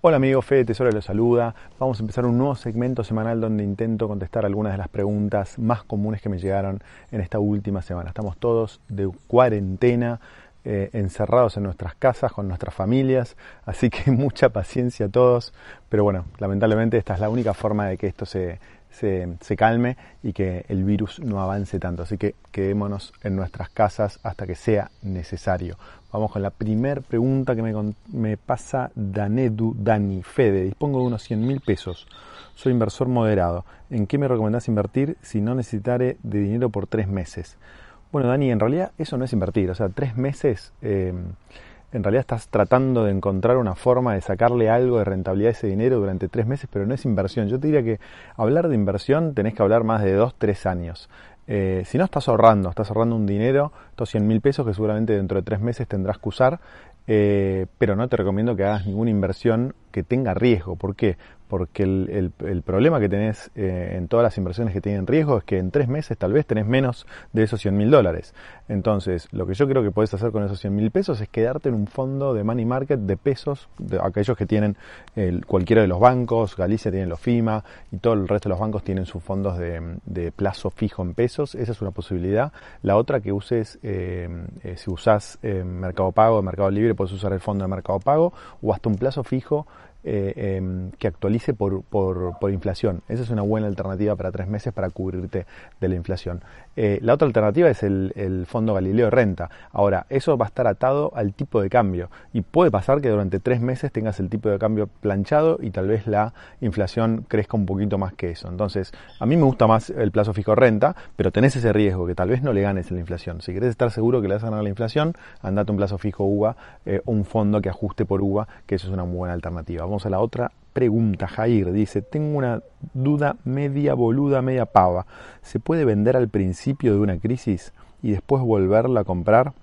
Hola amigo Fede Tesoro los saluda. Vamos a empezar un nuevo segmento semanal donde intento contestar algunas de las preguntas más comunes que me llegaron en esta última semana. Estamos todos de cuarentena, eh, encerrados en nuestras casas con nuestras familias, así que mucha paciencia a todos. Pero bueno, lamentablemente esta es la única forma de que esto se, se, calme y que el virus no avance tanto. Así que quedémonos en nuestras casas hasta que sea necesario. Vamos con la primera pregunta que me, me pasa Danedu Dani Fede. Dispongo de unos 100 mil pesos. Soy inversor moderado. ¿En qué me recomendás invertir si no necesitare de dinero por tres meses? Bueno, Dani, en realidad eso no es invertir. O sea, tres meses... Eh, en realidad estás tratando de encontrar una forma de sacarle algo de rentabilidad a ese dinero durante tres meses, pero no es inversión. Yo te diría que hablar de inversión tenés que hablar más de dos, tres años. Eh, si no estás ahorrando, estás ahorrando un dinero, estos 100 mil pesos que seguramente dentro de tres meses tendrás que usar, eh, pero no te recomiendo que hagas ninguna inversión que tenga riesgo. ¿Por qué? Porque el, problema que tenés eh, en todas las inversiones que tienen riesgo es que en tres meses tal vez tenés menos de esos 100 mil dólares. Entonces, lo que yo creo que podés hacer con esos 100 mil pesos es quedarte en un fondo de money market de pesos, de aquellos que tienen cualquiera de los bancos, Galicia tiene los FIMA y todo el resto de los bancos tienen sus fondos de, plazo fijo en pesos. Esa es una posibilidad. La otra que uses, eh, eh, si usás Mercado Pago, Mercado Libre, puedes usar el fondo de Mercado Pago o hasta un plazo fijo eh, em, que actualice por, por, por, inflación. Esa es una buena alternativa para tres meses para cubrirte de la inflación. Eh, la otra alternativa es el, el, fondo Galileo Renta. Ahora, eso va a estar atado al tipo de cambio y puede pasar que durante tres meses tengas el tipo de cambio planchado y tal vez la inflación crezca un poquito más que eso. Entonces, a mí me gusta más el plazo fijo renta, pero tenés ese riesgo que tal vez no le ganes la inflación. Si querés estar seguro que le vas a ganar la inflación, andate un plazo fijo UVA eh, un fondo que ajuste por UVA, que eso es una buena alternativa. Vamos a la otra pregunta, Jair. Dice, tengo una duda media boluda, media pava. ¿Se puede vender al principio de una crisis y después volverla a comprar?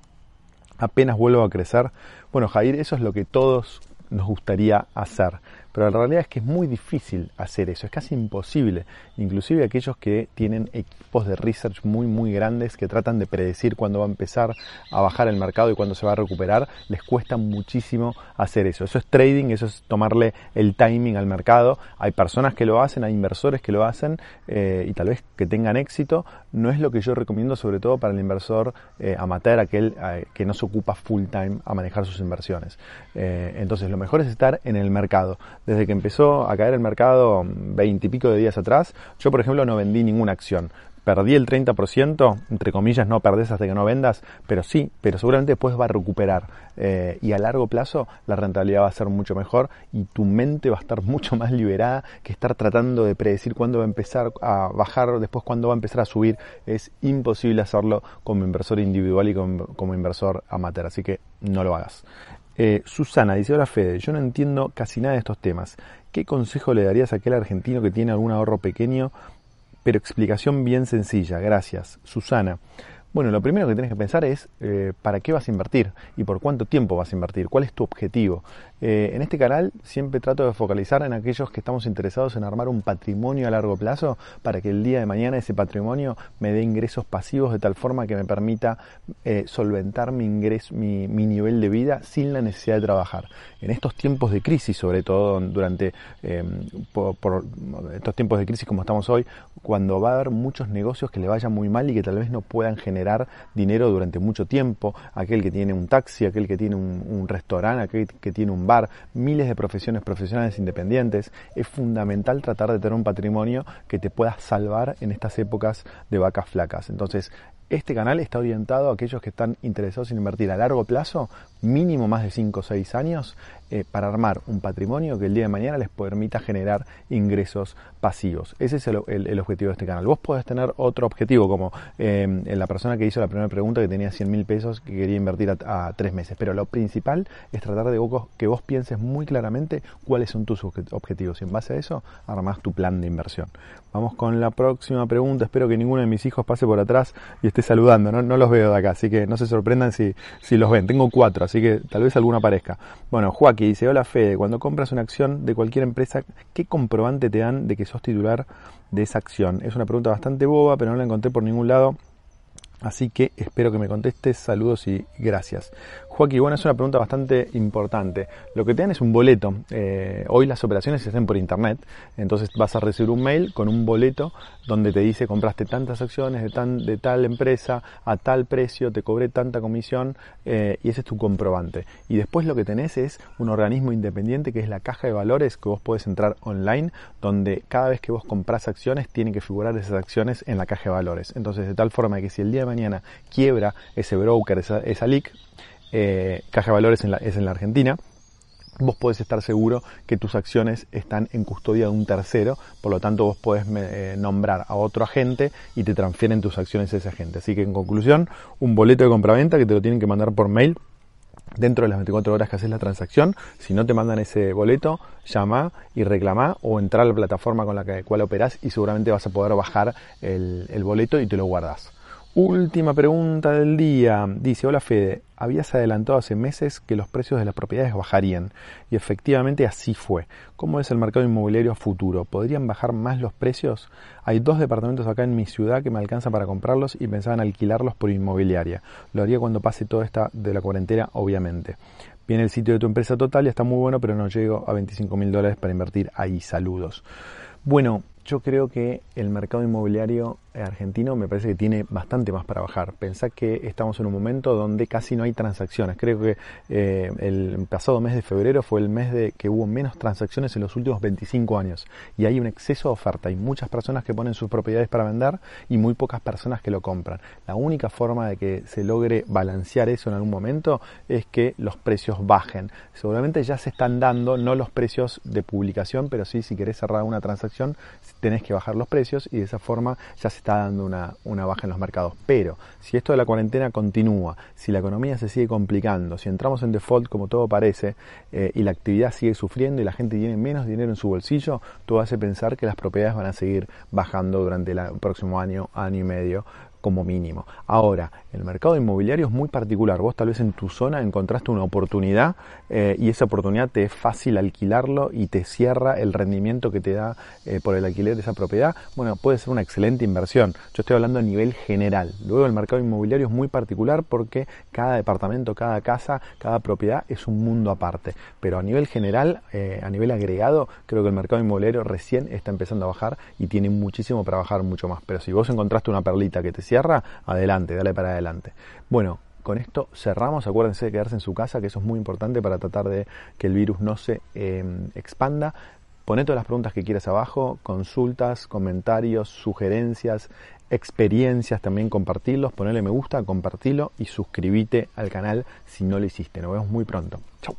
Apenas vuelvo a crecer. Bueno, Jair, eso es lo que todos nos gustaría hacer. Pero la realidad es que es muy difícil hacer eso, es casi imposible. Inclusive aquellos que tienen equipos de research muy muy grandes que tratan de predecir cuándo va a empezar a bajar el mercado y cuándo se va a recuperar, les cuesta muchísimo hacer eso. Eso es trading, eso es tomarle el timing al mercado. Hay personas que lo hacen, hay inversores que lo hacen eh, y tal vez que tengan éxito. No es lo que yo recomiendo sobre todo para el inversor eh, amateur, aquel eh, que no se ocupa full time a manejar sus inversiones. entonces lo mejor es estar en el mercado desde que empezó a caer el mercado veintipico de días atrás, yo por ejemplo no vendí ninguna acción. Perdí el 30%, entre comillas, no perdés hasta que no vendas, pero sí, pero seguramente después va a recuperar. Eh, y a largo plazo la rentabilidad va a ser mucho mejor y tu mente va a estar mucho más liberada que estar tratando de predecir cuándo va a empezar a bajar, después cuándo va a empezar a subir. Es imposible hacerlo como inversor individual y como, como inversor amateur, así que no lo hagas. Eh, Susana dice, hola Fede, yo no entiendo casi nada de estos temas. ¿Qué consejo le darías a aquel argentino que tiene algún ahorro pequeño, pero explicación bien sencilla? Gracias. Susana. Bueno, lo primero que tienes que pensar es eh, para qué vas a invertir y por cuánto tiempo vas a invertir, cuál es tu objetivo. Eh, en este canal siempre trato de focalizar en aquellos que estamos interesados en armar un patrimonio a largo plazo para que el día de mañana ese patrimonio me dé ingresos pasivos de tal forma que me permita eh, solventar mi, ingreso, mi, nivel de vida sin la necesidad de trabajar. En estos tiempos de crisis, sobre todo durante por estos tiempos de crisis como estamos hoy, cuando va a haber muchos negocios que le vayan muy mal y que tal vez no puedan generar dinero durante mucho tiempo, aquel que tiene un taxi, aquel que tiene un, restaurante, aquel que tiene un miles de profesiones profesionales independientes, es fundamental tratar de tener un patrimonio que te pueda salvar en estas épocas de vacas flacas. Entonces, este canal está orientado a aquellos que están interesados en invertir a largo plazo, mínimo más de 5 o 6 años, eh, para armar un patrimonio que el día de mañana les permita generar ingresos pasivos. Ese es el, objetivo de este canal. Vos podés tener otro objetivo, como eh, la persona que hizo la primera pregunta que tenía 100 mil pesos que quería invertir a, tres meses. Pero lo principal es tratar de que vos pienses muy claramente cuáles son tus objetivos y en base a eso armás tu plan de inversión. Vamos con la próxima pregunta. Espero que ninguno de mis hijos pase por atrás y esté saludando. No, los veo de acá, así que no se sorprendan si, si los ven. Tengo cuatro, así que tal vez alguno aparezca. Bueno, Joaquín dice, hola Fede, cuando compras una acción de cualquier empresa, ¿qué comprobante te dan de que sos titular de esa acción? Es una pregunta bastante boba, pero no la encontré por ningún lado. Así que espero que me contestes, saludos y gracias. Joaquín, bueno, es una pregunta bastante importante. Lo que te dan es un boleto. Eh, hoy las operaciones se hacen por internet, entonces vas a recibir un mail con un boleto donde te dice compraste tantas acciones de, tan, de tal empresa a tal precio, te cobré tanta comisión eh, y ese es tu comprobante. Y después lo que tenés es un organismo independiente que es la caja de valores que vos podés entrar online, donde cada vez que vos compras acciones tienen que figurar esas acciones en la caja de valores. Entonces, de tal forma que si el día de mañana quiebra ese broker, esa, esa LIC, eh, Caja Valores es en la Argentina, vos podés estar seguro que tus acciones están en custodia de un tercero, por lo tanto vos podés eh, nombrar a otro agente y te transfieren tus acciones a ese agente. Así que en conclusión, un boleto de compraventa que te lo tienen que mandar por mail dentro de las 24 horas que haces la transacción. Si no te mandan ese boleto, llama y reclama o entra a la plataforma con la cual operás y seguramente vas a poder bajar el, el boleto y te lo guardas. Última pregunta del día. Dice, hola Fede, habías adelantado hace meses que los precios de las propiedades bajarían y efectivamente así fue. ¿Cómo es el mercado inmobiliario futuro? ¿Podrían bajar más los precios? Hay dos departamentos acá en mi ciudad que me alcanzan para comprarlos y pensaban alquilarlos por inmobiliaria. Lo haría cuando pase toda esta de la cuarentena, obviamente. Viene el sitio de tu empresa total y está muy bueno, pero no llego a 25 mil dólares para invertir ahí. Saludos. Bueno, yo creo que el mercado inmobiliario argentino me parece que tiene bastante más para bajar. Pensá que estamos en un momento donde casi no hay transacciones. Creo que eh, el pasado mes de febrero fue el mes de que hubo menos transacciones en los últimos 25 años. Y hay un exceso de oferta. Hay muchas personas que ponen sus propiedades para vender y muy pocas personas que lo compran. La única forma de que se logre balancear eso en algún momento es que los precios bajen. Seguramente ya se están dando, no los precios de publicación, pero sí si querés cerrar una transacción tenés que bajar los precios y de esa forma ya se está dando una, una, baja en los mercados. Pero si esto de la cuarentena continúa, si la economía se sigue complicando, si entramos en default como todo parece eh, y la actividad sigue sufriendo y la gente tiene menos dinero en su bolsillo, todo hace pensar que las propiedades van a seguir bajando durante el próximo año, año y medio como mínimo. Ahora, el mercado inmobiliario es muy particular. Vos tal vez en tu zona encontraste una oportunidad eh, y esa oportunidad te es fácil alquilarlo y te cierra el rendimiento que te da eh, por el alquiler de esa propiedad. Bueno, puede ser una excelente inversión. Yo estoy hablando a nivel general. Luego el mercado inmobiliario es muy particular porque cada departamento, cada casa, cada propiedad es un mundo aparte. Pero a nivel general, eh, a nivel agregado, creo que el mercado inmobiliario recién está empezando a bajar y tiene muchísimo para bajar mucho más. Pero si vos encontraste una perlita que te cierra, adelante, dale para adelante. Bueno, con esto cerramos. Acuérdense de quedarse en su casa, que eso es muy importante para tratar de que el virus no se em, expanda. Poné todas las preguntas que quieras abajo, consultas, comentarios, sugerencias, experiencias, también compartirlos, ponele me gusta, compartilo y suscríbete al canal si no lo hiciste. Nos vemos muy pronto. Chau.